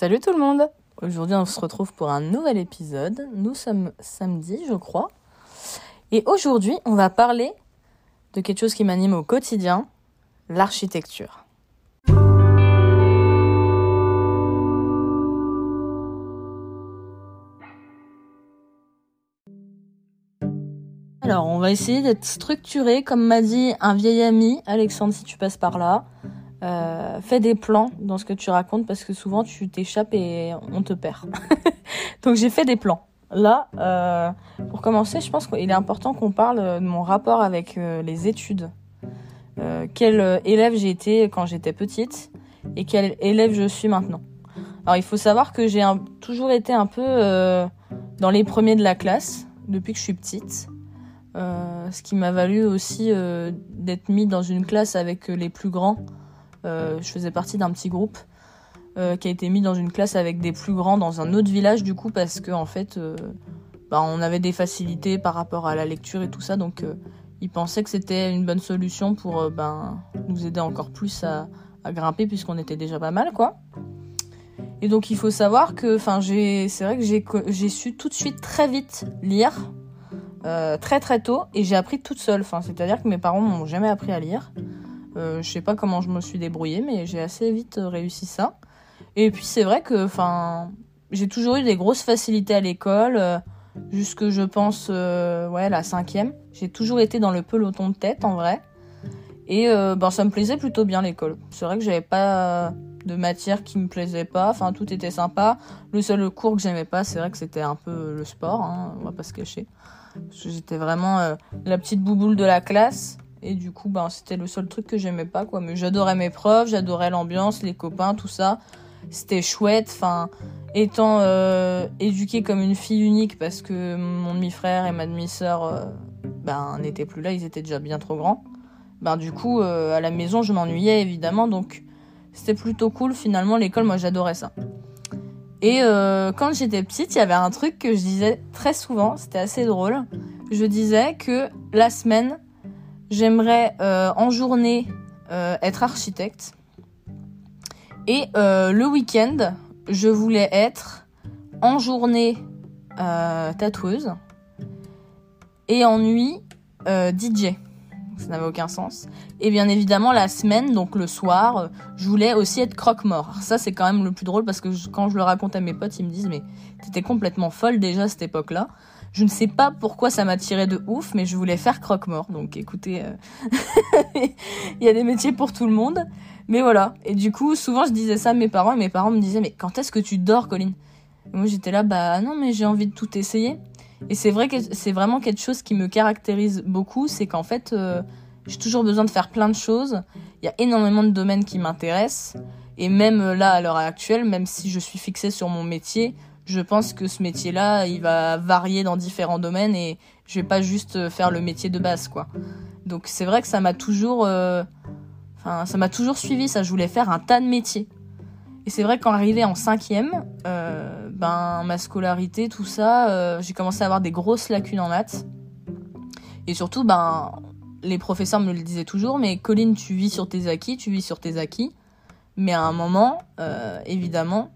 Salut tout le monde Aujourd'hui on se retrouve pour un nouvel épisode. Nous sommes samedi je crois. Et aujourd'hui on va parler de quelque chose qui m'anime au quotidien, l'architecture. Alors on va essayer d'être structuré comme m'a dit un vieil ami, Alexandre si tu passes par là. Euh, fais des plans dans ce que tu racontes parce que souvent tu t'échappes et on te perd. Donc j'ai fait des plans. Là, euh, pour commencer, je pense qu'il est important qu'on parle de mon rapport avec euh, les études. Quel élève j'ai été quand j'étais petite et quel élève je suis maintenant. Alors il faut savoir que j'ai toujours été un peu dans les premiers de la classe depuis que je suis petite. ce qui m'a valu aussi d'être mis dans une classe avec les plus grands je faisais partie d'un petit groupe euh, qui a été mis dans une classe avec des plus grands dans un autre village du coup parce que en fait euh, bah, on avait des facilités par rapport à la lecture et tout ça donc ils pensaient que c'était une bonne solution pour ben, nous aider encore plus à, grimper puisqu'on était déjà pas mal quoi. Et donc il faut savoir que enfin j'ai c'est vrai que j'ai su tout de suite très vite lire très très tôt et j'ai appris toute seule enfin c'est-à-dire que mes parents m'ont jamais appris à lire. Euh, je sais pas comment je me suis débrouillée, mais j'ai assez vite euh, réussi ça. Et puis c'est vrai que, j'ai toujours eu des grosses facilités à l'école, euh, jusque je pense, ouais, la cinquième. J'ai toujours été dans le peloton de tête, en vrai. Et ben ça me plaisait plutôt bien l'école. C'est vrai que j'avais pas de matière qui me plaisait pas. Enfin, tout était sympa. Le seul cours que j'aimais pas, c'est vrai que c'était un peu le sport. Hein, on va pas se cacher. J'étais vraiment la petite bouboule de la classe. Et du coup, ben, c'était le seul truc que j'aimais pas, quoi. Mais j'adorais mes profs, j'adorais l'ambiance, les copains, tout ça. C'était chouette. Enfin, étant euh, éduquée comme une fille unique parce que mon demi-frère et ma demi-sœur, euh, ben, n'étaient plus là, ils étaient déjà bien trop grands. Ben, du coup, euh, à la maison, je m'ennuyais évidemment. Donc, c'était plutôt cool. Finalement, l'école, moi, j'adorais ça. Et quand j'étais petite, il y avait un truc que je disais très souvent, c'était assez drôle. Je disais que la semaine, J'aimerais euh, en journée euh, être architecte. Et euh, le week-end, je voulais être en journée tatoueuse et en nuit DJ. Ça n'avait aucun sens. Et bien évidemment, la semaine, donc le soir, je voulais aussi être croque-mort. Ça, c'est quand même le plus drôle parce que quand je le raconte à mes potes, ils me disent Mais t'étais complètement folle déjà à cette époque-là. Je ne sais pas pourquoi ça m'a tiré de ouf, mais je voulais faire croque-mort. Donc écoutez, euh, il y a des métiers pour tout le monde. Mais voilà. Et du coup, souvent je disais ça à mes parents et mes parents me disaient, mais quand est-ce que tu dors, Colline? Moi j'étais là, bah non, mais j'ai envie de tout essayer. Et c'est vrai que c'est vraiment quelque chose qui me caractérise beaucoup, c'est qu'en fait, euh, j'ai toujours besoin de faire plein de choses. Il y a énormément de domaines qui m'intéressent. Et même euh, là, à l'heure actuelle, même si je suis fixée sur mon métier, je pense que ce métier-là, il va varier dans différents domaines et je vais pas juste euh, faire le métier de base, quoi. Donc c'est vrai que ça m'a toujours, euh, ça m'a toujours suivi. Ça, je voulais faire un tas de métiers. Et c'est vrai qu'en arrivé en cinquième, euh, ben ma scolarité, tout ça, j'ai commencé à avoir des grosses lacunes en maths. Et surtout, ben les professeurs me le disaient toujours, mais Colline, tu vis sur tes acquis, tu vis sur tes acquis. Mais à un moment, évidemment,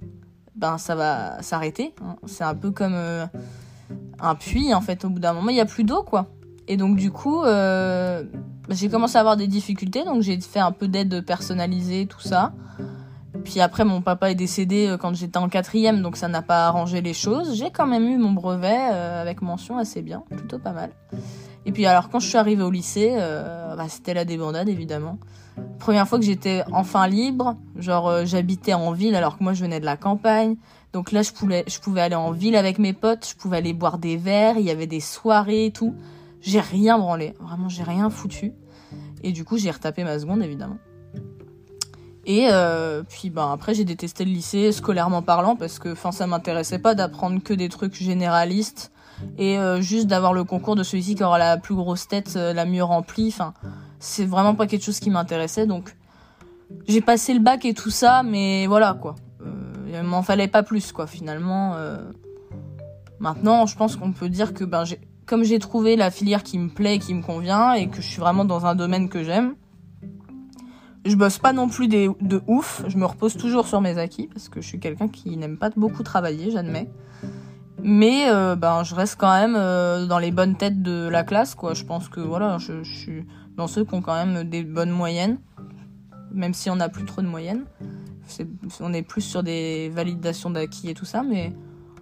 ben ça va s'arrêter. Hein. C'est un peu comme euh, un puits en fait. Au bout d'un moment, il y a plus d'eau quoi. Et donc du coup, euh, j'ai commencé à avoir des difficultés, donc j'ai fait un peu d'aide personnalisée, tout ça. Puis après, mon papa est décédé euh, quand j'étais en quatrième, donc ça n'a pas arrangé les choses. J'ai quand même eu mon brevet avec mention assez bien, plutôt pas mal. Et puis alors quand je suis arrivée au lycée, bah, c'était la débandade évidemment. Première fois que j'étais enfin libre, genre euh, j'habitais en ville alors que moi je venais de la campagne. Donc là je pouvais, aller en ville avec mes potes, je pouvais aller boire des verres, il y avait des soirées et tout. J'ai rien branlé, vraiment j'ai rien foutu. Et du coup j'ai retapé ma seconde évidemment. Et euh, puis ben après j'ai détesté le lycée scolairement parlant parce que enfin ça m'intéressait pas d'apprendre que des trucs généralistes et euh, juste d'avoir le concours de celui-ci qui aura la plus grosse tête, la mieux remplie. C'est vraiment pas quelque chose qui m'intéressait. Donc j'ai passé le bac et tout ça, mais voilà quoi. Euh, il m'en fallait pas plus quoi finalement. Euh. Maintenant, je pense qu'on peut dire que ben comme j'ai trouvé la filière qui me plaît, qui me convient et que je suis vraiment dans un domaine que j'aime, je bosse pas non plus de ouf. Je me repose toujours sur mes acquis parce que je suis quelqu'un qui n'aime pas beaucoup travailler, j'admets. Mais euh, ben, je reste quand même dans les bonnes têtes de la classe, quoi. Je pense que voilà, je, suis dans ceux qui ont quand même des bonnes moyennes, même si on n'a plus trop de moyennes. on est plus sur des validations d'acquis et tout ça, mais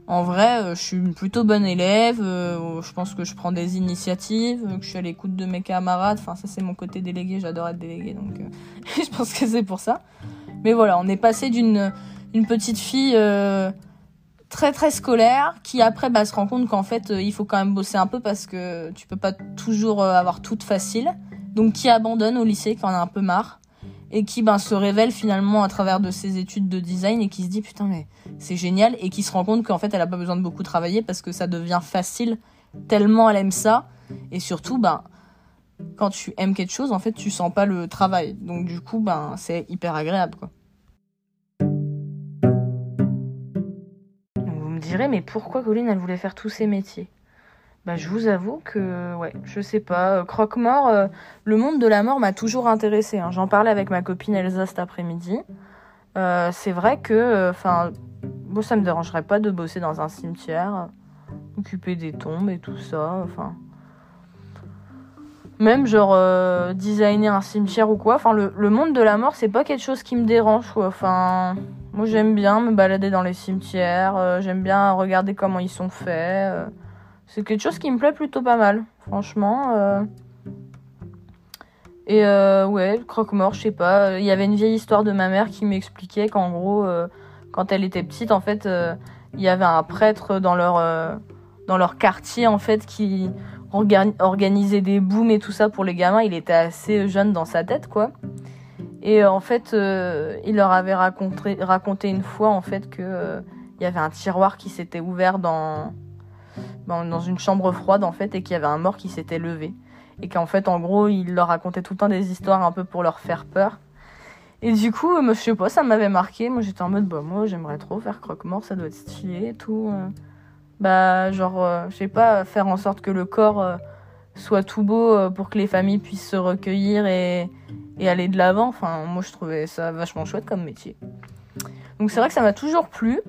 en vrai, euh, je suis plutôt bonne élève. je pense que je prends des initiatives, que je suis à l'écoute de mes camarades. Enfin, ça c'est mon côté délégué. J'adore être délégué, donc je pense que c'est pour ça. Mais voilà, on est passé d'une une petite fille très très scolaire qui après bah, se rend compte qu'en fait euh, il faut quand même bosser un peu parce que tu peux pas toujours euh, avoir tout facile donc qui abandonne au lycée qui en a un peu marre et qui ben se révèle finalement à travers de ses études de design et qui se dit putain mais c'est génial et qui se rend compte qu'en fait elle a pas besoin de beaucoup travailler parce que ça devient facile tellement elle aime ça. Et surtout ben quand tu aimes quelque chose en fait tu sens pas le travail. Donc du coup ben c'est hyper agréable quoi. Mais pourquoi Colline, elle voulait faire tous ces métiers? Bah, je vous avoue que, ouais, je sais pas. Euh, croque-mort, euh, le monde de la mort m'a toujours intéressé. Hein. J'en parlais avec ma copine Elsa cet après-midi. Euh, c'est vrai que, enfin, bon, ça me dérangerait pas de bosser dans un cimetière, occuper des tombes et tout ça. Enfin, même genre designer un cimetière ou quoi. Enfin, le, monde de la mort, c'est pas quelque chose qui me dérange, moi j'aime bien me balader dans les cimetières, euh, j'aime bien regarder comment ils sont faits. Euh. c'est quelque chose qui me plaît plutôt pas mal, franchement. Euh. Et ouais, croque-mort, je sais pas. Il y avait une vieille histoire de ma mère qui m'expliquait qu'en gros, quand elle était petite, en fait, il y avait un prêtre dans leur, quartier, en fait, qui organisait des booms et tout ça pour les gamins. Il était assez jeune dans sa tête, quoi. Et euh, en fait, euh, il leur avait raconté, une fois en fait que euh, il y avait un tiroir qui s'était ouvert dans, dans une chambre froide en fait et qu'il y avait un mort qui s'était levé et qu'en fait en gros il leur racontait tout le temps des histoires un peu pour leur faire peur. Et du coup, je sais pas, ça m'avait marqué. Moi j'étais en mode bah moi j'aimerais trop faire croque-mort, ça doit être stylé et tout. Bah genre je sais pas faire en sorte que le corps soit tout beau pour que les familles puissent se recueillir et et aller de l'avant. Enfin, moi, je trouvais ça vachement chouette comme métier. Donc, c'est vrai que ça m'a toujours plu.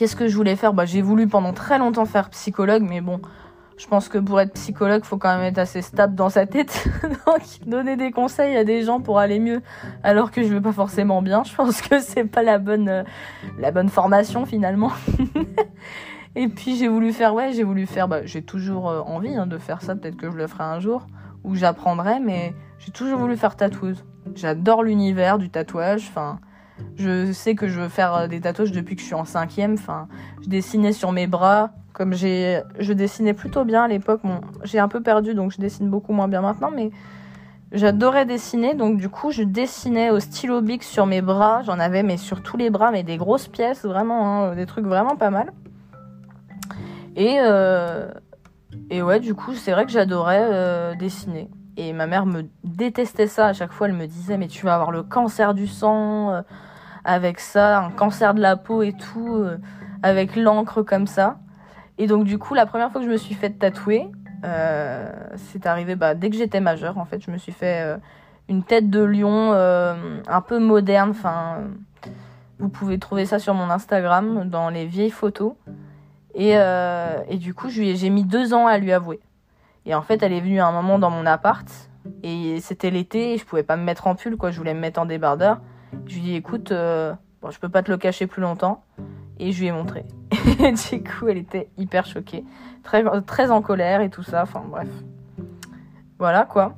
Qu'est-ce que je voulais faire? Bah, J'ai voulu pendant très longtemps faire psychologue, mais bon, je pense que pour être psychologue, faut quand même être assez stable dans sa tête. Donc, donner des conseils à des gens pour aller mieux, alors que je vais pas forcément bien, je pense que c'est pas la bonne, euh, la bonne formation finalement. Et puis j'ai voulu faire, ouais, j'ai voulu faire, bah, j'ai toujours euh, envie hein, de faire ça, peut-être que je le ferai un jour, ou j'apprendrai, mais j'ai toujours voulu faire tatoueuse. J'adore l'univers du tatouage. Enfin, je sais que je veux faire euh, des tatouages depuis que je suis en cinquième. Enfin, je dessinais sur mes bras. Comme je dessinais plutôt bien à l'époque. J'ai un peu perdu, donc je dessine beaucoup moins bien maintenant. Mais j'adorais dessiner, donc du coup, je dessinais au stylo bic sur mes bras. J'en avais, mais sur tous les bras, mais des grosses pièces, vraiment, hein, des trucs vraiment pas mal. Et euh, et ouais, du coup, c'est vrai que j'adorais euh, dessiner. Et ma mère me détestait ça. À chaque fois, elle me disait Mais tu vas avoir le cancer du sang avec ça, un cancer de la peau et tout, euh, avec l'encre comme ça. Et donc, du coup, la première fois que je me suis fait tatouer, euh, c'est arrivé bah, dès que j'étais majeure. En fait, je me suis fait une tête de lion un peu moderne. Enfin, vous pouvez trouver ça sur mon Instagram dans les vieilles photos. Et, et du coup, j'ai mis deux ans à lui avouer. Et en fait, elle est venue à un moment dans mon appart. Et c'était l'été, je pouvais pas me mettre en pull, quoi. Je voulais me mettre en débardeur. Je lui ai dit, écoute, euh, bon, je peux pas te le cacher plus longtemps. Et je lui ai montré. Et du coup, elle était hyper choquée. Très, très en colère et tout ça. Enfin, bref. Voilà, quoi.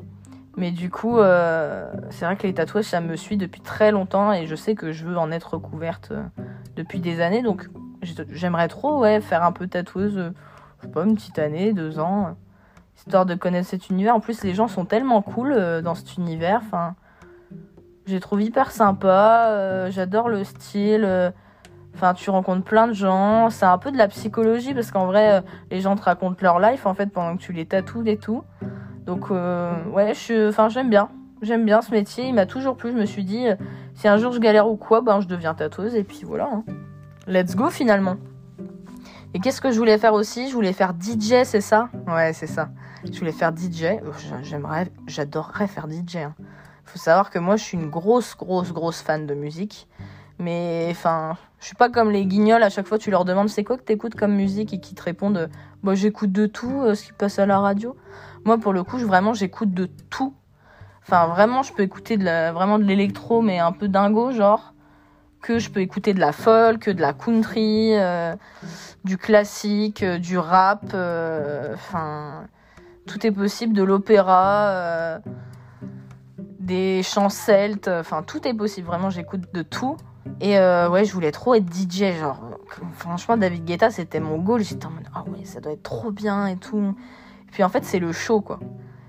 Mais du coup, euh, c'est vrai que les tatouages, ça me suit depuis très longtemps. Et je sais que je veux en être recouverte euh, depuis des années. Donc, j'aimerais trop, ouais, faire un peu tatoueuse. je sais pas, une petite année, deux ans histoire de connaître cet univers. En plus, les gens sont tellement cool euh, dans cet univers. Enfin, j'ai trouvé hyper sympa. Euh, j'adore le style. Euh, enfin, tu rencontres plein de gens. C'est un peu de la psychologie parce qu'en vrai, les gens te racontent leur life en fait pendant que tu les tatoues et tout. Donc, ouais, je, enfin, j'aime bien. J'aime bien ce métier. Il m'a toujours plu. Je me suis dit, si un jour je galère ou quoi, ben je deviens tatoueuse et puis voilà. Hein. Let's go finalement. Et qu'est-ce que je voulais faire aussi? Je voulais faire DJ, c'est ça? Ouais, c'est ça. Je voulais faire DJ. J'aimerais, j'adorerais faire DJ. Hein. Faut savoir que moi, je suis une grosse, grosse, grosse fan de musique. Mais enfin, je suis pas comme les guignols, à chaque fois tu leur demandes c'est quoi que t'écoutes comme musique? Et qui te répondent bah, j'écoute de tout, euh, ce qui passe à la radio. Moi pour le coup, vraiment j'écoute de tout. Enfin vraiment, je peux écouter de la, vraiment de l'électro mais un peu dingo genre que je peux écouter de la folk, de la country, euh, du classique, euh, du rap, enfin tout est possible, de l'opéra, des chants celtes, enfin tout est possible. Vraiment, j'écoute de tout. Et euh, ouais, je voulais trop être DJ, genre. Franchement, David Guetta, c'était mon goal. J'étais en mode, ah ouais, ça doit être trop bien et tout. Puis en fait, c'est le show, quoi.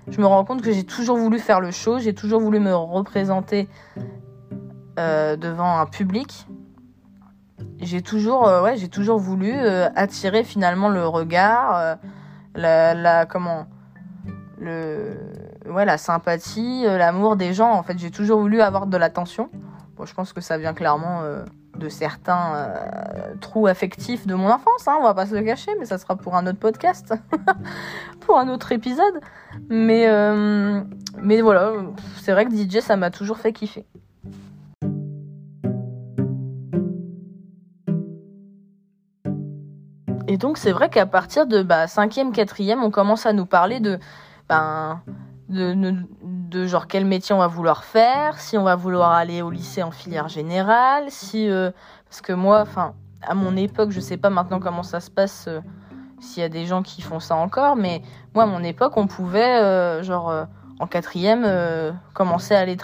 Je me rends compte que j'ai toujours voulu faire le show, j'ai toujours voulu me représenter euh, devant un public. J'ai toujours, euh, ouais, j'ai toujours voulu attirer finalement le regard, la, comment, le, ouais, la sympathie, l'amour des gens. En fait, j'ai toujours voulu avoir de l'attention. Je pense que ça vient clairement euh, de certains euh, trous affectifs de mon enfance, hein, on va pas se le cacher, mais ça sera pour un autre podcast, pour un autre épisode. Mais, euh, mais voilà, c'est vrai que DJ, ça m'a toujours fait kiffer. Et donc c'est vrai qu'à partir de bah, 5e, 4e, on commence à nous parler de, ben, de, genre quel métier on va vouloir faire, si on va vouloir aller au lycée en filière générale, si euh, parce que moi, enfin à mon époque, je sais pas maintenant comment ça se passe, euh, s'il y a des gens qui font ça encore, mais moi à mon époque, on pouvait euh, genre en quatrième commencer à aller,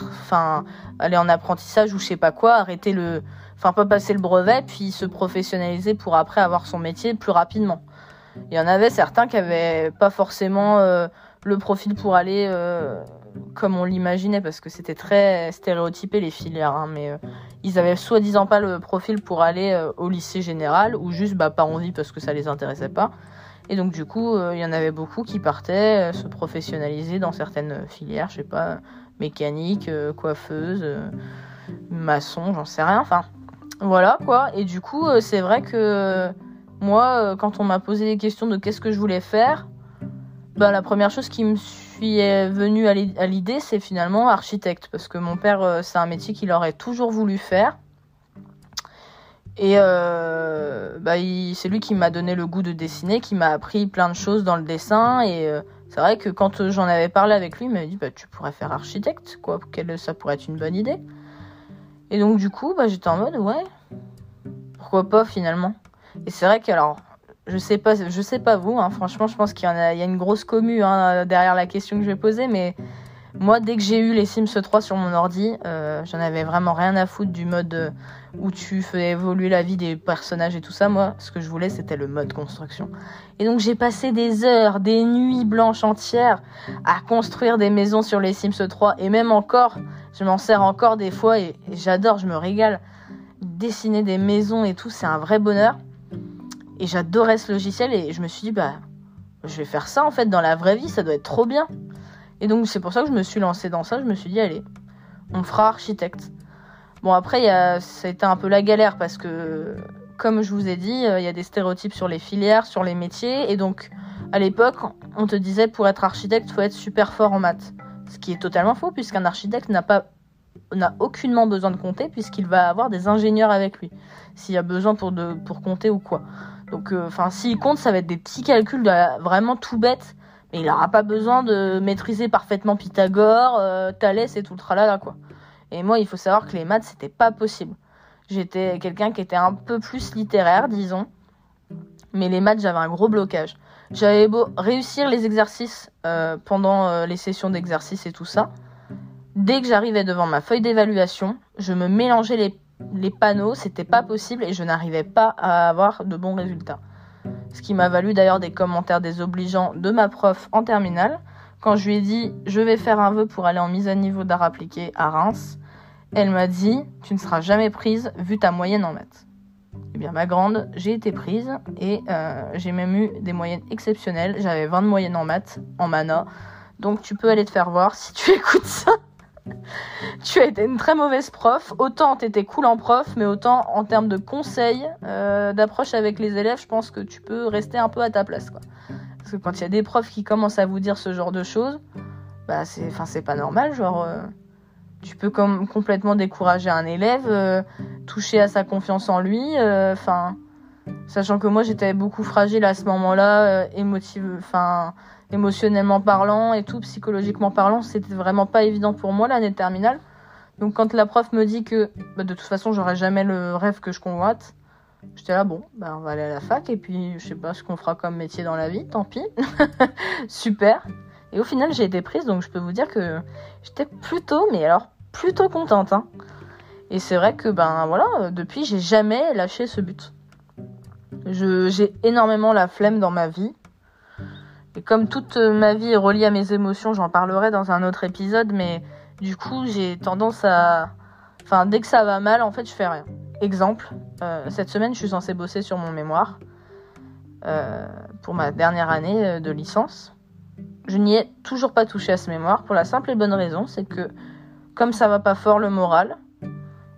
aller en apprentissage ou je sais pas quoi, arrêter le, enfin pas passer le brevet puis se professionnaliser pour après avoir son métier plus rapidement. Il y en avait certains qui avaient pas forcément le profil pour aller comme on l'imaginait, parce que c'était très stéréotypé les filières, hein, mais euh, ils avaient soi-disant pas le profil pour aller euh, au lycée général, ou juste bah, pas envie parce que ça les intéressait pas. Et donc du coup, euh, il y en avait beaucoup qui partaient se professionnaliser dans certaines filières, je sais pas, mécanique, coiffeuse, maçon, j'en sais rien, enfin voilà quoi. Et du coup, c'est vrai que moi, quand on m'a posé des questions de qu'est-ce que je voulais faire, bah, la première chose qui me est venu à l'idée, c'est finalement architecte, parce que mon père, euh, c'est un métier qu'il aurait toujours voulu faire. Et euh, bah, c'est lui qui m'a donné le goût de dessiner, qui m'a appris plein de choses dans le dessin. Et euh, c'est vrai que quand j'en avais parlé avec lui, il m'a dit bah, Tu pourrais faire architecte, quoi. Ça pourrait être une bonne idée. Et donc, du coup, bah, j'étais en mode Ouais, pourquoi pas finalement. Et c'est vrai que, alors, je sais pas, je sais pas vous. Hein, franchement, je pense qu'il y, a, une grosse commu hein, derrière la question que je vais poser, mais moi, dès que j'ai eu les Sims 3 sur mon ordi, euh, j'en avais vraiment rien à foutre du mode euh, où tu fais évoluer la vie des personnages et tout ça. Moi, ce que je voulais, c'était le mode construction. Et donc, j'ai passé des heures, des nuits blanches entières à construire des maisons sur les Sims 3. Et même encore, je m'en sers encore des fois et j'adore, je me régale. Dessiner des maisons et tout, c'est un vrai bonheur. Et j'adorais ce logiciel et je me suis dit, bah, je vais faire ça en fait dans la vraie vie, ça doit être trop bien. Et donc c'est pour ça que je me suis lancée dans ça, je me suis dit, allez, on fera architecte. Bon après, ça a été un peu la galère parce que, comme je vous ai dit, euh, il y a des stéréotypes sur les filières, sur les métiers. Et donc, à l'époque, on te disait, pour être architecte, faut être super fort en maths. Ce qui est totalement faux, puisqu'un architecte n'a pas n'a aucunement besoin de compter puisqu'il va avoir des ingénieurs avec lui s'il y a besoin de, pour compter ou quoi. Donc, euh, enfin, s'il compte, ça va être des petits calculs vraiment tout bêtes. Mais il n'aura pas besoin de maîtriser parfaitement Pythagore, euh, Thalès et tout le tralala, quoi. Et moi, il faut savoir que les maths, c'était pas possible. J'étais quelqu'un qui était un peu plus littéraire, disons. Mais les maths, j'avais un gros blocage. J'avais beau réussir les exercices euh, pendant les sessions d'exercice et tout ça. Dès que j'arrivais devant ma feuille d'évaluation, je me mélangeais les les panneaux, c'était pas possible et je n'arrivais pas à avoir de bons résultats. Ce qui m'a valu d'ailleurs des commentaires désobligeants de ma prof en terminale. Quand je lui ai dit je vais faire un vœu pour aller en mise à niveau d'art appliqué à Reims, elle m'a dit tu ne seras jamais prise vu ta moyenne en maths. Eh bien ma grande, j'ai été prise et euh, j'ai même eu des moyennes exceptionnelles. J'avais 20 de moyenne en maths, en mana. Donc tu peux aller te faire voir si tu écoutes ça tu as été une très mauvaise prof. Autant tu étais cool en prof, mais autant en termes de conseils, euh, d'approche avec les élèves, je pense que tu peux rester un peu à ta place. Quoi. Parce que quand il y a des profs qui commencent à vous dire ce genre de choses, bah c'est, enfin pas normal. Genre, euh, tu peux comme complètement décourager un élève, euh, toucher à sa confiance en lui. Enfin, sachant que moi j'étais beaucoup fragile à ce moment-là, émotive, enfin émotionnellement parlant et tout, psychologiquement parlant, c'était vraiment pas évident pour moi l'année terminale. Donc quand la prof me dit que bah, de toute façon j'aurai jamais le rêve que je convoite, j'étais là bon, bah, on va aller à la fac et puis je sais pas ce qu'on fera comme métier dans la vie, tant pis. Super. Et au final j'ai été prise donc je peux vous dire que j'étais plutôt, mais alors plutôt contente. Hein. Et c'est vrai que ben voilà, depuis j'ai jamais lâché ce but. J'ai énormément la flemme dans ma vie. Comme toute ma vie est reliée à mes émotions, j'en parlerai dans un autre épisode, mais du coup j'ai tendance à... Enfin, dès que ça va mal, en fait, je fais rien. Exemple, euh, cette semaine, je suis censée bosser sur mon mémoire euh, pour ma dernière année euh, de licence. Je n'y ai toujours pas touché à ce mémoire pour la simple et bonne raison, c'est que comme ça va pas fort le moral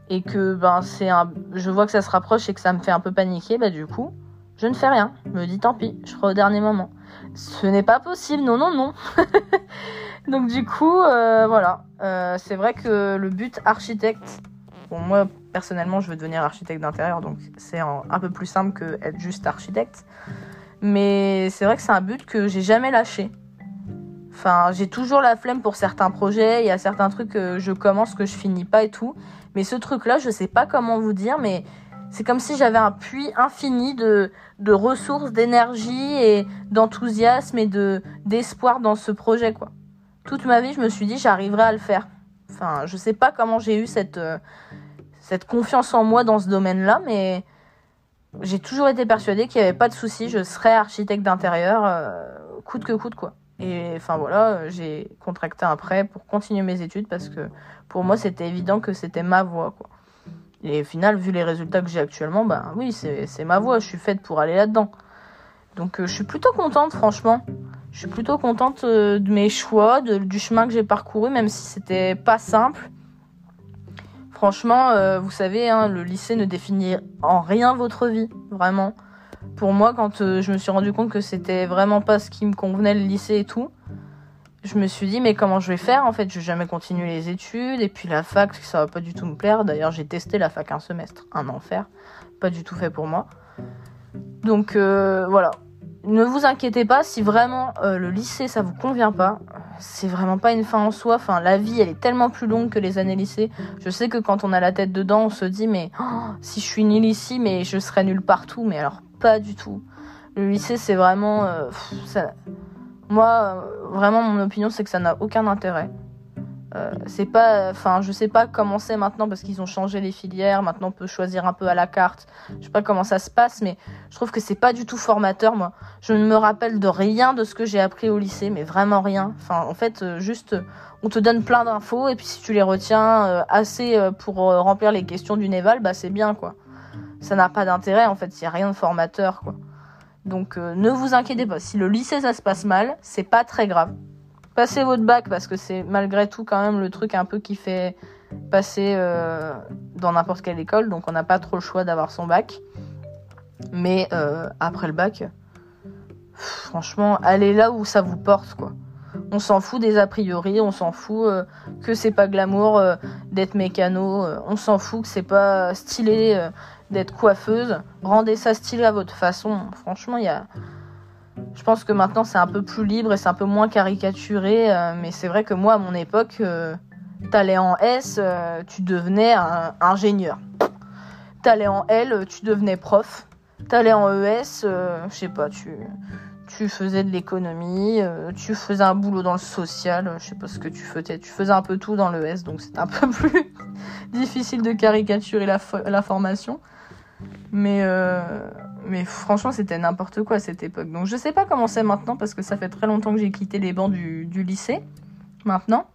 et que ben c'est un, je vois que ça se rapproche et que ça me fait un peu paniquer, bah du coup, je ne fais rien. Je me dis tant pis, je ferai au dernier moment. Ce n'est pas possible, non, non, non. Donc du coup, euh, voilà. Euh, c'est vrai que le but architecte, bon moi personnellement je veux devenir architecte d'intérieur, donc c'est un, peu plus simple que être juste architecte. Mais c'est vrai que c'est un but que j'ai jamais lâché. Enfin, j'ai toujours la flemme pour certains projets. Il y a certains trucs que je commence que je finis pas et tout. Mais ce truc-là, je sais pas comment vous dire, mais c'est comme si j'avais un puits infini de, de ressources, d'énergie et d'enthousiasme et de d'espoir dans ce projet, quoi. Toute ma vie, je me suis dit, j'arriverai à le faire. Enfin, je sais pas comment j'ai eu cette, euh, cette confiance en moi dans ce domaine-là, mais j'ai toujours été persuadée qu'il n'y avait pas de souci, je serais architecte d'intérieur, euh, coûte que coûte, quoi. Et enfin voilà, j'ai contracté un prêt pour continuer mes études parce que pour moi c'était évident que c'était ma voie, quoi. Et au final, vu les résultats que j'ai actuellement, bah oui, c'est ma voie, je suis faite pour aller là-dedans. Donc euh, je suis plutôt contente, franchement. Je suis plutôt contente euh, de mes choix, du chemin que j'ai parcouru, même si c'était pas simple. Franchement, euh, vous savez, hein, le lycée ne définit en rien votre vie, vraiment. Pour moi, quand je me suis rendu compte que c'était vraiment pas ce qui me convenait, le lycée et tout, je me suis dit, mais comment je vais faire En fait, je vais jamais continuer les études, et puis la fac, ça va pas du tout me plaire. D'ailleurs, j'ai testé la fac un semestre, un enfer, pas du tout fait pour moi. Donc euh, voilà, ne vous inquiétez pas si vraiment euh, le lycée ça vous convient pas. C'est vraiment pas une fin en soi. Enfin, la vie elle est tellement plus longue que les années lycée. Je sais que quand on a la tête dedans, on se dit mais oh, si je suis nulle ici, mais je serais nulle partout. Mais alors pas du tout. Le lycée c'est vraiment, euh, ça... moi euh, vraiment mon opinion c'est que ça n'a aucun intérêt. Euh, c'est pas, enfin, je sais pas comment c'est maintenant parce qu'ils ont changé les filières. Maintenant, on peut choisir un peu à la carte. Je sais pas comment ça se passe, mais je trouve que c'est pas du tout formateur, moi. Je ne me rappelle de rien de ce que j'ai appris au lycée, mais vraiment rien. Enfin, en fait, euh, juste, on te donne plein d'infos et puis si tu les retiens euh, assez pour remplir les questions du Néval, bah c'est bien, quoi. Ça n'a pas d'intérêt, en fait. Il y a rien de formateur, quoi. Donc, euh, ne vous inquiétez pas. Si le lycée ça se passe mal, c'est pas très grave. Passez votre bac parce que c'est malgré tout quand même le truc un peu qui fait passer euh, dans n'importe quelle école, donc on n'a pas trop le choix d'avoir son bac. Mais euh, après le bac, franchement, allez là où ça vous porte, quoi. On s'en fout des a priori, on s'en fout que c'est pas glamour d'être mécano, on s'en fout que c'est pas stylé d'être coiffeuse. Rendez ça stylé à votre façon. Franchement, il y a. Je pense que maintenant c'est un peu plus libre et c'est un peu moins caricaturé, euh, mais c'est vrai que moi à mon époque, euh, t'allais en S, euh, tu devenais ingénieur. T'allais en L, tu devenais prof. T'allais en ES, je sais pas, tu, faisais de l'économie, tu faisais un boulot dans le social, je sais pas ce que tu faisais. Tu faisais un peu tout dans l'ES, donc c'est un peu plus difficile de caricaturer la formation. Mais, euh, mais franchement, c'était n'importe quoi à cette époque. Donc je sais pas comment c'est maintenant, parce que ça fait très longtemps que j'ai quitté les bancs du, du lycée, maintenant.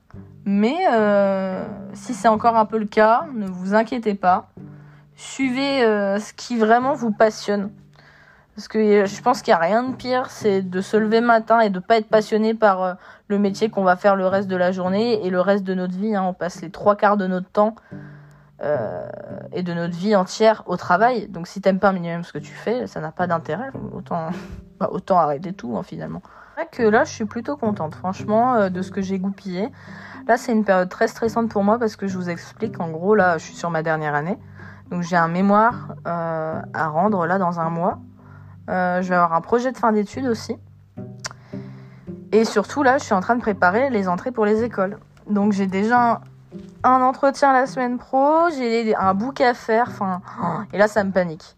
Mais euh, si c'est encore un peu le cas, ne vous inquiétez pas suivez euh, ce qui vraiment vous passionne. Parce que je pense qu'il n'y a rien de pire, c'est de se lever le matin et de pas être passionné par le métier qu'on va faire le reste de la journée et le reste de notre vie. hein. On passe les trois quarts de notre temps euh, et de notre vie entière au travail. Donc si t'aimes pas un minimum ce que tu fais, ça n'a pas d'intérêt. Autant, bah, autant arrêter tout hein, finalement. Que là, je suis plutôt contente, franchement, euh, de ce que j'ai goupillé. Là, c'est une période très stressante pour moi parce que je vous explique, en gros, là, je suis sur ma dernière année. Donc, j'ai un mémoire euh, à rendre là dans un mois. Je vais avoir un projet de fin d'études aussi. Et surtout, là, je suis en train de préparer les entrées pour les écoles. Donc, j'ai déjà un entretien la semaine pro, j'ai un book à faire, enfin, et là, ça me panique.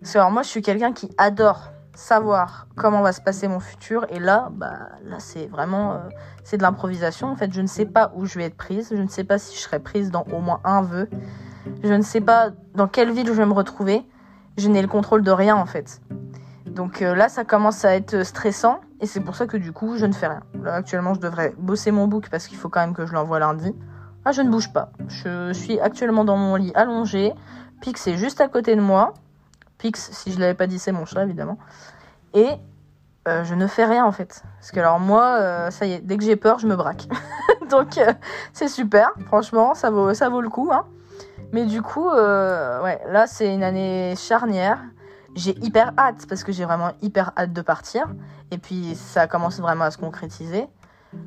Parce que alors, moi, je suis quelqu'un qui adore savoir comment va se passer mon futur. Et là, bah, là, c'est vraiment, euh, c'est de l'improvisation. En fait, je ne sais pas où je vais être prise. Je ne sais pas si je serai prise dans au moins un vœu. Je ne sais pas dans quelle ville je vais me retrouver. Je n'ai le contrôle de rien, en fait. Donc euh, là, ça commence à être stressant. Et c'est pour ça que du coup, je ne fais rien. Là, actuellement, je devrais bosser mon book parce qu'il faut quand même que je l'envoie lundi. Ah, je ne bouge pas. Je suis actuellement dans mon lit allongé. Pix est juste à côté de moi. Pix, si je l'avais pas dit, c'est mon chat, évidemment. Et euh, je ne fais rien, en fait. Parce que, alors, moi, euh, ça y est, dès que j'ai peur, je me braque. Donc, euh, c'est super. Franchement, ça vaut, ça vaut le coup. Hein. Mais du coup, ouais, là, c'est une année charnière. J'ai hyper hâte, parce que j'ai vraiment hyper hâte de partir. Et puis, ça commence vraiment à se concrétiser.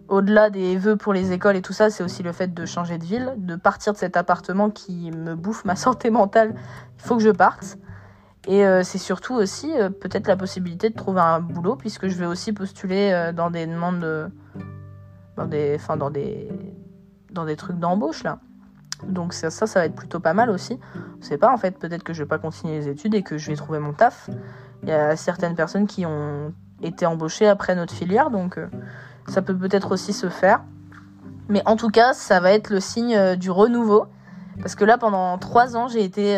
Au-delà des vœux pour les écoles et tout ça, c'est aussi le fait de changer de ville, de partir de cet appartement qui me bouffe ma santé mentale. Il faut que je parte. Et euh, c'est surtout aussi euh, peut-être la possibilité de trouver un boulot, puisque je vais aussi postuler euh, dans des demandes, de... dans des, enfin dans des, dans des trucs d'embauche là. Donc ça, ça, va être plutôt pas mal aussi. Je sais pas en fait, peut-être que je vais pas continuer les études et que je vais trouver mon taf. Il y a certaines personnes qui ont été embauchées après notre filière, donc ça peut peut-être aussi se faire. Mais en tout cas, ça va être le signe du renouveau, parce que là pendant trois ans j'ai été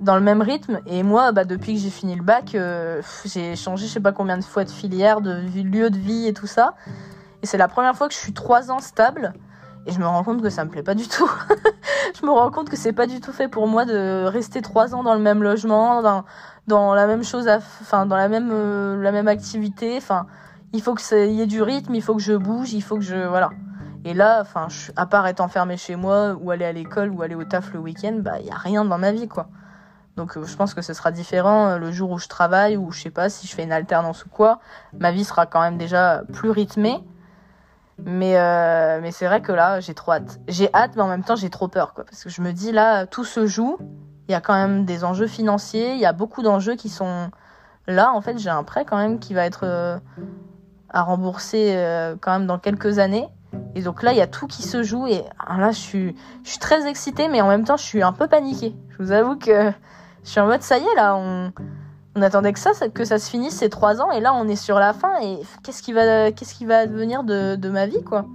dans le même rythme. Et moi, bah, depuis que j'ai fini le bac, euh, j'ai changé je sais pas combien de fois de filière, de lieu de vie et tout ça. Et c'est la première fois que je suis trois ans stable. Et je me rends compte que ça me plaît pas du tout. je me rends compte que c'est pas du tout fait pour moi de rester trois ans dans le même logement, dans, la même chose, enfin dans la même euh, la même activité. Enfin, il faut ça y ait du rythme, il faut que je bouge, il faut que je voilà. Et là, enfin, à part être enfermé chez moi ou aller à l'école ou aller au taf le week-end, bah il y a rien dans ma vie quoi. Donc euh, je pense que ce sera différent euh, le jour où je travaille ou je sais pas si je fais une alternance ou quoi. Ma vie sera quand même déjà plus rythmée. Mais, euh, mais c'est vrai que là, j'ai trop hâte. J'ai hâte, mais en même temps, j'ai trop peur. Quoi, parce que je me dis, là, tout se joue. Il y a quand même des enjeux financiers. Il y a beaucoup d'enjeux qui sont là. En fait, j'ai un prêt quand même qui va être à rembourser quand même dans quelques années. Et donc là, il y a tout qui se joue. Et ah, là, je suis, je suis très excitée, mais en même temps, je suis un peu paniquée. Je vous avoue que je suis en mode, ça y est, là, on, on attendait que ça, que ça se finisse ces trois ans, et là, on est sur la fin, et qu'est-ce qui va, qu'est-ce qui va devenir de, de ma vie, quoi?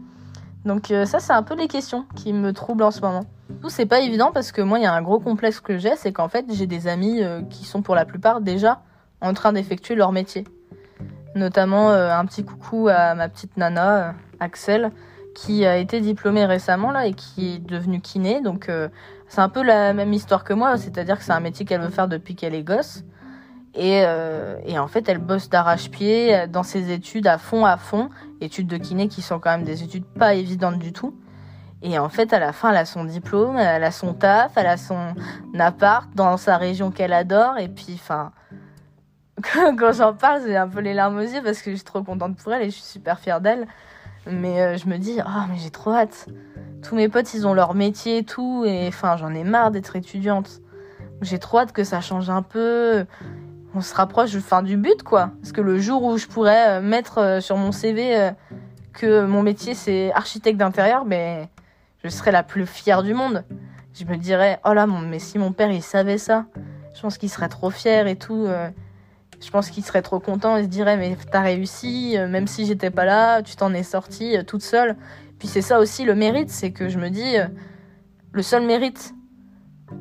Donc euh, ça, c'est un peu les questions qui me troublent en ce moment. Tout c'est pas évident parce que moi, il y a un gros complexe que j'ai, c'est qu'en fait, j'ai des amis euh, qui sont pour la plupart déjà en train d'effectuer leur métier. Notamment euh, un petit coucou à ma petite nana, Axel, qui a été diplômée récemment là et qui est devenue kiné. Donc c'est un peu la même histoire que moi, c'est-à-dire que c'est un métier qu'elle veut faire depuis qu'elle est gosse. Et, euh, et en fait, elle bosse d'arrache-pied euh, dans ses études à fond, à fond. Études de kiné qui sont quand même des études pas évidentes du tout. Et en fait, à la fin, elle a son diplôme, elle a son taf, elle a son appart dans sa région qu'elle adore. Et puis, enfin, quand j'en parle, j'ai un peu les larmes aux yeux parce que je suis trop contente pour elle et je suis super fière d'elle. Mais euh, je me dis, oh, mais j'ai trop hâte. Tous mes potes, ils ont leur métier et tout. Et enfin, j'en ai marre d'être étudiante. J'ai trop hâte que ça change un peu. On se rapproche fin du but, quoi. Parce que le jour où je pourrais euh, mettre euh, sur mon CV que mon métier c'est architecte d'intérieur, ben, je serais la plus fière du monde. Je me dirais, oh là, mais si mon père il savait ça, je pense qu'il serait trop fier et tout je pense qu'il serait trop content et se dirait mais t'as réussi, euh, même si j'étais pas là, tu t'en es sortie euh, toute seule. Puis c'est ça aussi le mérite, c'est que je me dis euh, le seul mérite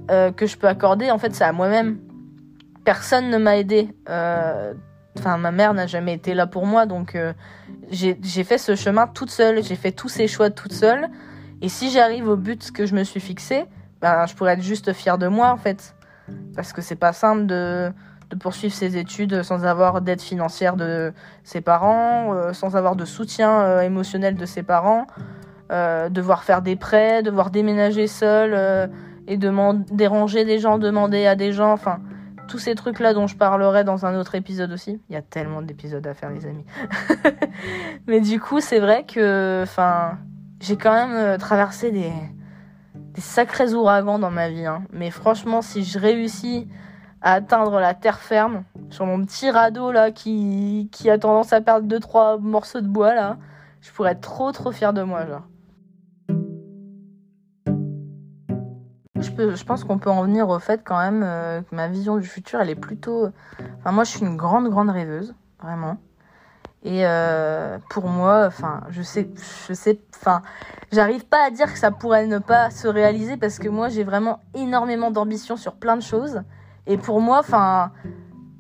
que je peux accorder en fait c'est à moi-même. Personne ne m'a aidé. Enfin ma mère n'a jamais été là pour moi donc j'ai fait ce chemin toute seule, j'ai fait tous ces choix toute seule. Et si j'arrive au but que je me suis fixé, ben je pourrais être juste fière de moi en fait. Parce que c'est pas simple de de poursuivre ses études sans avoir d'aide financière de ses parents, euh, sans avoir de soutien euh, émotionnel de ses parents, euh, devoir faire des prêts, devoir déménager seul et déranger des gens, demander à des gens. Enfin, tous ces trucs-là dont je parlerai dans un autre épisode aussi. Il y a tellement d'épisodes à faire, les amis. Mais du coup, c'est vrai que, j'ai quand même traversé des, des sacrés ouragans dans ma vie. Hein. Mais franchement, si je réussis à atteindre la terre ferme sur mon petit radeau là qui, qui a tendance à perdre 2-3 morceaux de bois là, je pourrais être trop trop fier de moi genre. Je, pense qu'on peut en venir au fait quand même euh, que ma vision du futur elle est plutôt... Enfin moi je suis une grande grande rêveuse, vraiment. Et euh, pour moi, enfin, je sais, je sais, enfin, j'arrive pas à dire que ça pourrait ne pas se réaliser parce que moi, j'ai vraiment énormément d'ambition sur plein de choses. Et pour moi, enfin,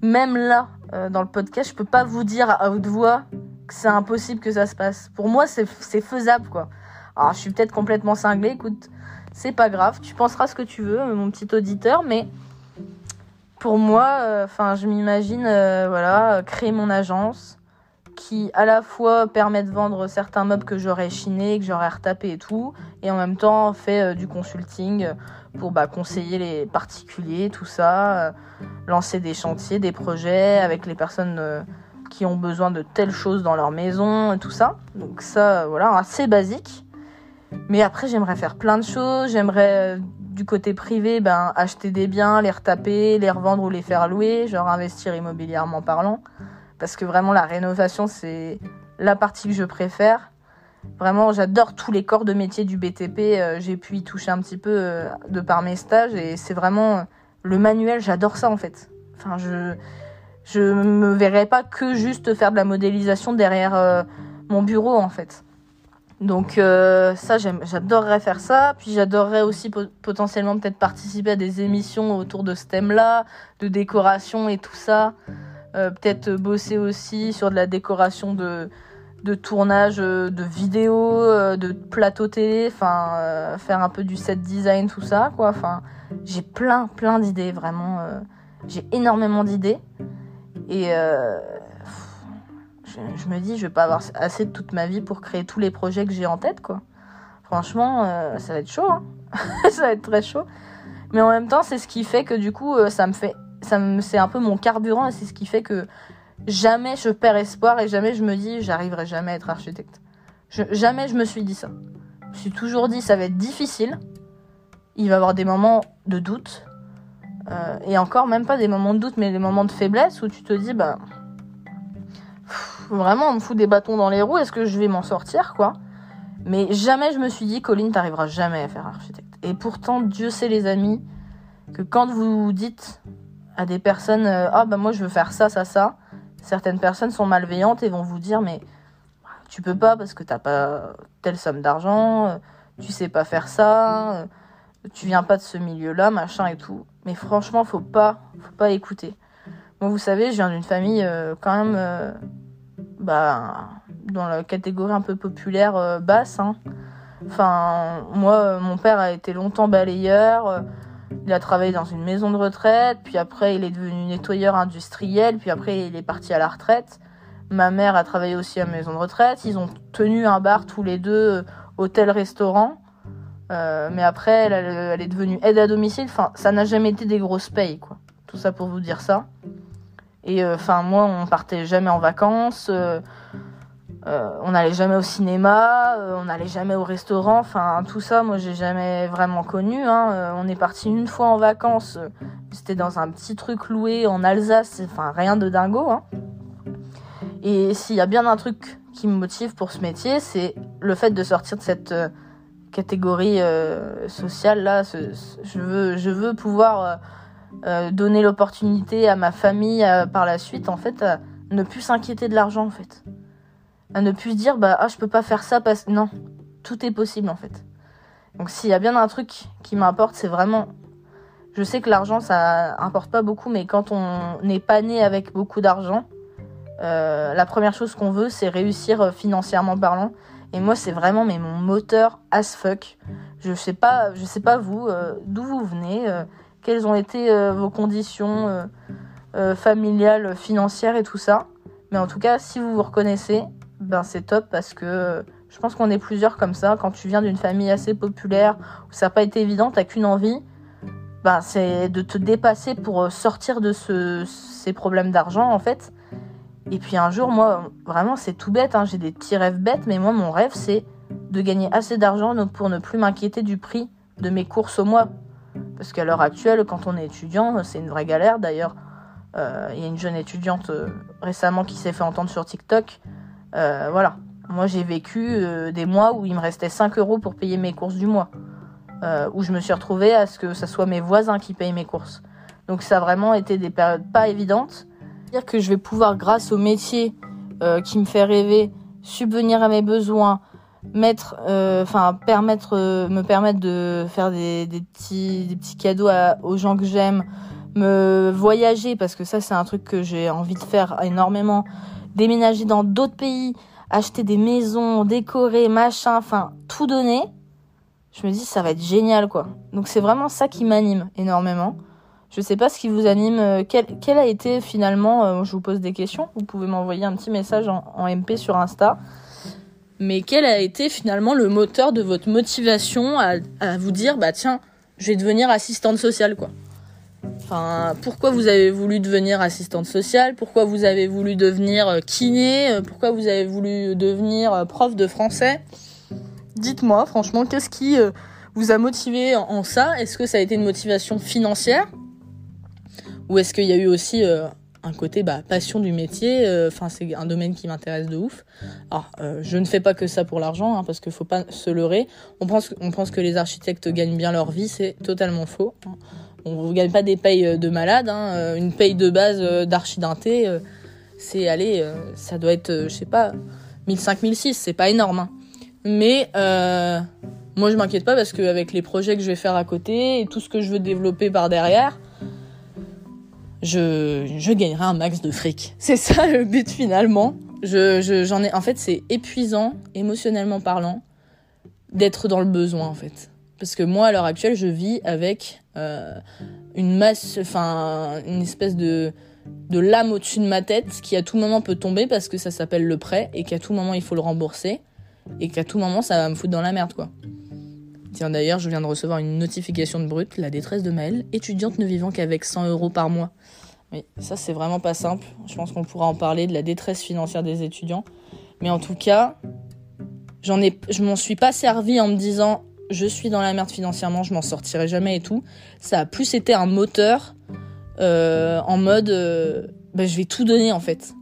même là, euh, dans le podcast, je peux pas vous dire à haute voix que c'est impossible que ça se passe. Pour moi, c'est faisable, quoi. Alors, je suis peut-être complètement cinglée, écoute, c'est pas grave, tu penseras ce que tu veux, mon petit auditeur, mais pour moi, euh, enfin, je m'imagine, voilà, créer mon agence qui à la fois permet de vendre certains meubles que j'aurais chinés, que j'aurais retapés et tout, et en même temps fait euh, du consulting pour bah, conseiller les particuliers, tout ça, euh, lancer des chantiers, des projets avec les personnes euh, qui ont besoin de telles choses dans leur maison, tout ça. Donc ça, voilà, assez basique. Mais après, j'aimerais faire plein de choses. J'aimerais, du côté privé, ben, acheter des biens, les retaper, les revendre ou les faire louer, genre investir immobilièrement parlant parce que vraiment la rénovation c'est la partie que je préfère. Vraiment, j'adore tous les corps de métier du BTP. Euh, j'ai pu y toucher un petit peu euh, de par mes stages et c'est vraiment euh, le manuel. J'adore ça en fait. Enfin, je je me verrais pas que juste faire de la modélisation derrière mon bureau en fait. Donc ça, j'adorerais faire ça. Puis j'adorerais aussi potentiellement peut-être participer à des émissions autour de ce thème-là, de décoration et tout ça. Peut-être bosser aussi sur de la décoration de, de tournage euh, de vidéos, euh, de plateau télé, enfin faire un peu du set design, tout ça, quoi. Enfin, j'ai plein, plein d'idées, vraiment. j'ai énormément d'idées. Et je, me dis, je vais pas avoir assez de toute ma vie pour créer tous les projets que j'ai en tête, quoi. Franchement, ça va être chaud, hein. ça va être très chaud. Mais en même temps, c'est ce qui fait que du coup, ça me fait c'est un peu mon carburant et c'est ce qui fait que jamais je perds espoir et jamais je me dis j'arriverai jamais à être architecte. jamais je me suis dit ça. Je me suis toujours dit ça va être difficile. Il va y avoir des moments de doute. Euh, et encore même pas des moments de doute mais des moments de faiblesse où tu te dis bah vraiment on me fout des bâtons dans les roues est-ce que je vais m'en sortir quoi? Mais jamais je me suis dit Colline t'arriveras jamais à faire architecte et pourtant Dieu sait les amis que quand vous dites à des personnes euh, ah bah moi je veux faire ça ça ça certaines personnes sont malveillantes et vont vous dire mais tu peux pas parce que t'as pas telle somme d'argent euh, tu sais pas faire ça euh, tu viens pas de ce milieu là machin et tout mais franchement faut pas faut pas écouter moi vous savez je viens d'une famille quand même bah dans la catégorie un peu populaire basse hein. enfin moi mon père a été longtemps balayeur il a travaillé dans une maison de retraite, puis après il est devenu nettoyeur industriel, puis après il est parti à la retraite. Ma mère a travaillé aussi à maison de retraite. Ils ont tenu un bar tous les deux, euh, hôtel-restaurant. Euh, mais après, elle, est devenue aide à domicile. Enfin, ça n'a jamais été des grosses payes, quoi. Tout ça pour vous dire ça. Et euh, enfin, moi, on partait jamais en vacances. Euh, on n'allait jamais au cinéma, euh, on n'allait jamais au restaurant, enfin tout ça, moi j'ai jamais vraiment connu. Hein. Euh, on est parti une fois en vacances, c'était dans un petit truc loué en Alsace, enfin rien de dingo. Hein. Et s'il y a bien un truc qui me motive pour ce métier, c'est le fait de sortir de cette catégorie sociale là. je veux, je veux pouvoir donner l'opportunité à ma famille par la suite, en fait, à ne plus s'inquiéter de l'argent, en fait ne plus dire bah ah je peux pas faire ça parce non. Tout est possible en fait. Donc s'il y a bien un truc qui m'importe c'est vraiment je sais que l'argent ça importe pas beaucoup mais quand on n'est pas né avec beaucoup d'argent euh, la première chose qu'on veut c'est réussir euh, financièrement parlant. Et moi c'est vraiment mais mon moteur as fuck. Je sais pas je sais pas vous euh, d'où vous venez quelles ont été vos conditions familiales financières et tout ça. Mais en tout cas si vous vous reconnaissez ben c'est top parce que je pense qu'on est plusieurs comme ça. Quand tu viens d'une famille assez populaire où ça n'a pas été évident, t'as qu'une envie, bah, c'est de te dépasser pour sortir de ce, ces problèmes d'argent en fait. Et puis un jour, moi, vraiment, c'est tout bête, hein, j'ai des petits rêves bêtes, mais moi, mon rêve, c'est de gagner assez d'argent pour ne plus m'inquiéter du prix de mes courses au mois. Parce qu'à l'heure actuelle, quand on est étudiant, c'est une vraie galère. D'ailleurs, euh, il y a une jeune étudiante euh, récemment qui s'est fait entendre sur TikTok. Euh, voilà. Moi, j'ai vécu des mois où il me restait 5 euros pour payer mes courses du mois. où je me suis retrouvée à ce que ce soit mes voisins qui payent mes courses. Donc ça a vraiment été des périodes pas évidentes. Dire que je vais pouvoir, grâce au métier qui me fait rêver, subvenir à mes besoins, mettre, enfin permettre, me permettre de faire des, petits, des petits cadeaux aux gens que j'aime, me voyager parce que ça c'est un truc que j'ai envie de faire énormément, déménager dans d'autres pays, acheter des maisons, décorer, machin, enfin tout donner. Je me dis ça va être génial quoi. Donc c'est vraiment ça qui m'anime énormément. Je sais pas ce qui vous anime. Euh, quel, a été finalement, euh, je vous pose des questions, vous pouvez m'envoyer un petit message en, en MP sur Insta. Mais quel a été finalement le moteur de votre motivation à, à vous dire bah tiens, je vais devenir assistante sociale quoi? Enfin, pourquoi vous avez voulu devenir assistante sociale? Pourquoi vous avez voulu devenir euh, kiné? Euh, Pourquoi vous avez voulu devenir euh, prof de français? Dites-moi, franchement, qu'est-ce qui vous a motivé en ça? Est-ce que ça a été une motivation financière? Ou est-ce qu'il y a eu aussi un côté bah, passion du métier? Enfin, c'est un domaine qui m'intéresse de ouf. Alors, je ne fais pas que ça pour l'argent, hein, parce qu'il faut pas se leurrer. On pense, on pense que les architectes gagnent bien leur vie, c'est totalement faux. On ne gagne pas des payes euh, de malade. Hein. Euh, une paye de base euh, d'archidinté, c'est aller, ça doit être, je sais pas, 1005, 1006, c'est pas énorme. Hein. Mais moi, je m'inquiète pas parce qu'avec les projets que je vais faire à côté et tout ce que je veux développer par derrière, je, je gagnerai un max de fric. C'est ça le but finalement. Je, j'en ai, en fait, c'est épuisant, émotionnellement parlant, d'être dans le besoin en fait. Parce que moi, à l'heure actuelle, je vis avec euh, une masse, enfin, une espèce de, de lame au-dessus de ma tête qui à tout moment peut tomber parce que ça s'appelle le prêt et qu'à tout moment il faut le rembourser et qu'à tout moment ça va me foutre dans la merde, quoi. Tiens, d'ailleurs, je viens de recevoir une notification de brut, la détresse de Maëlle, étudiante ne vivant qu'avec 100 euros par mois. Oui, ça c'est vraiment pas simple. Je pense qu'on pourra en parler de la détresse financière des étudiants. Mais en tout cas, j'en ai, je m'en suis pas servi en me disant je suis dans la merde financièrement, je m'en sortirai jamais et tout. Ça a plus été un moteur euh, en mode euh, bah, je vais tout donner en fait.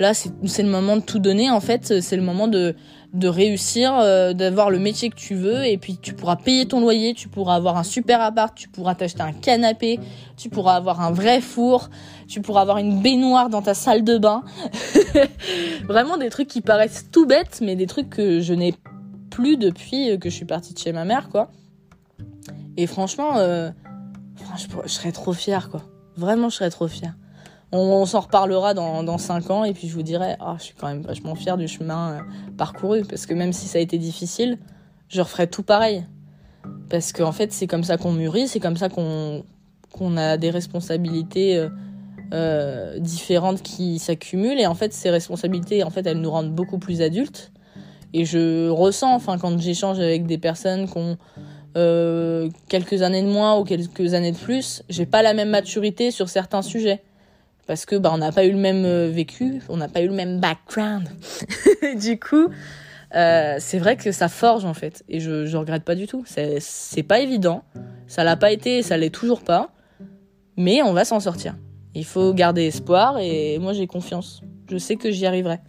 Là, c'est le moment de tout donner en fait. C'est le moment de, réussir, euh, d'avoir le métier que tu veux et puis tu pourras payer ton loyer, tu pourras avoir un super appart, tu pourras t'acheter un canapé, tu pourras avoir un vrai four, tu pourras avoir une baignoire dans ta salle de bain. Vraiment des trucs qui paraissent tout bêtes mais des trucs que je n'ai plus depuis que je suis partie de chez ma mère, quoi. Et franchement, euh, je, serais trop fière, quoi. Vraiment, je serais trop fière. On, s'en reparlera dans, dans 5 ans et puis je vous dirai, ah, je suis quand même vachement fière du chemin euh, parcouru parce que même si ça a été difficile, je referai tout pareil. Parce qu'en fait, c'est comme ça qu'on mûrit, c'est comme ça qu'on a des responsabilités euh, différentes qui s'accumulent et en fait, ces responsabilités, en fait, elles nous rendent beaucoup plus adultes et je ressens, enfin, quand j'échange avec des personnes qui ont euh, quelques années de moins ou quelques années de plus, j'ai pas la même maturité sur certains sujets. Parce que bah, on n'a pas eu le même euh, vécu, on n'a pas eu le même background. du coup, euh, c'est vrai que ça forge en fait. Et je, je regrette pas du tout. C'est pas évident. Ça l'a pas été ça l'est toujours pas. Mais on va s'en sortir. Il faut garder espoir et moi j'ai confiance. Je sais que j'y arriverai.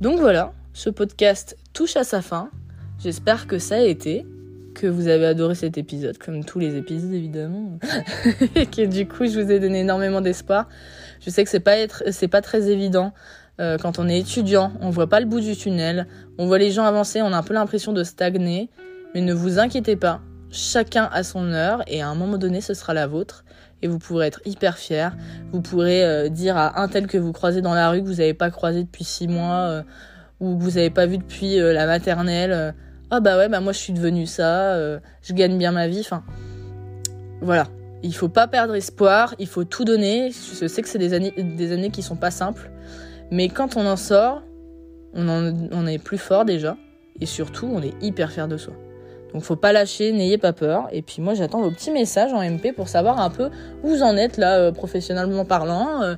Donc voilà, ce podcast touche à sa fin. J'espère que ça a été, que vous avez adoré cet épisode, comme tous les épisodes évidemment, et que du coup je vous ai donné énormément d'espoir. Je sais que c'est pas c'est pas très évident euh, quand on est étudiant, on voit pas le bout du tunnel, on voit les gens avancer, on a un peu l'impression de stagner, mais ne vous inquiétez pas, chacun a son heure et à un moment donné ce sera la vôtre et vous pourrez être hyper fier. Vous pourrez euh, dire à un tel que vous croisez dans la rue que vous n'avez pas croisé depuis six mois euh, ou que vous n'avez pas vu depuis euh, la maternelle. Ah bah ouais, bah moi je suis devenue ça, je gagne bien ma vie. Enfin, voilà. Il faut pas perdre espoir, il faut tout donner. Je sais que c'est des années, des années qui sont pas simples, mais quand on en sort, on, on est plus fort déjà. Et surtout, on est hyper fier de soi. Donc faut pas lâcher, n'ayez pas peur. Et puis moi j'attends vos petits messages en MP pour savoir un peu où vous en êtes là, euh, professionnellement parlant. Euh,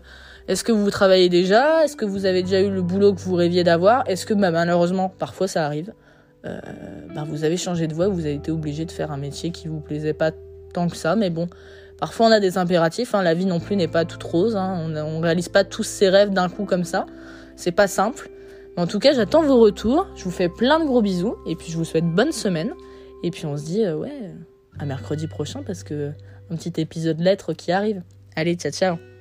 est-ce que vous travaillez déjà? Est-ce que vous avez déjà eu le boulot que vous rêviez d'avoir? Est-ce que bah, malheureusement, parfois ça arrive, euh, bah, vous avez changé de voie, vous avez été obligé de faire un métier qui vous plaisait pas tant que ça, mais bon, parfois on a des impératifs, hein. la vie non plus n'est pas toute rose, hein. on, on réalise pas tous ses rêves d'un coup comme ça, c'est pas simple. En tout cas, j'attends vos retours, je vous fais plein de gros bisous, et puis je vous souhaite bonne semaine. Et puis on se dit, euh, ouais, à mercredi prochain parce que un petit épisode lettre qui arrive. Allez, ciao ciao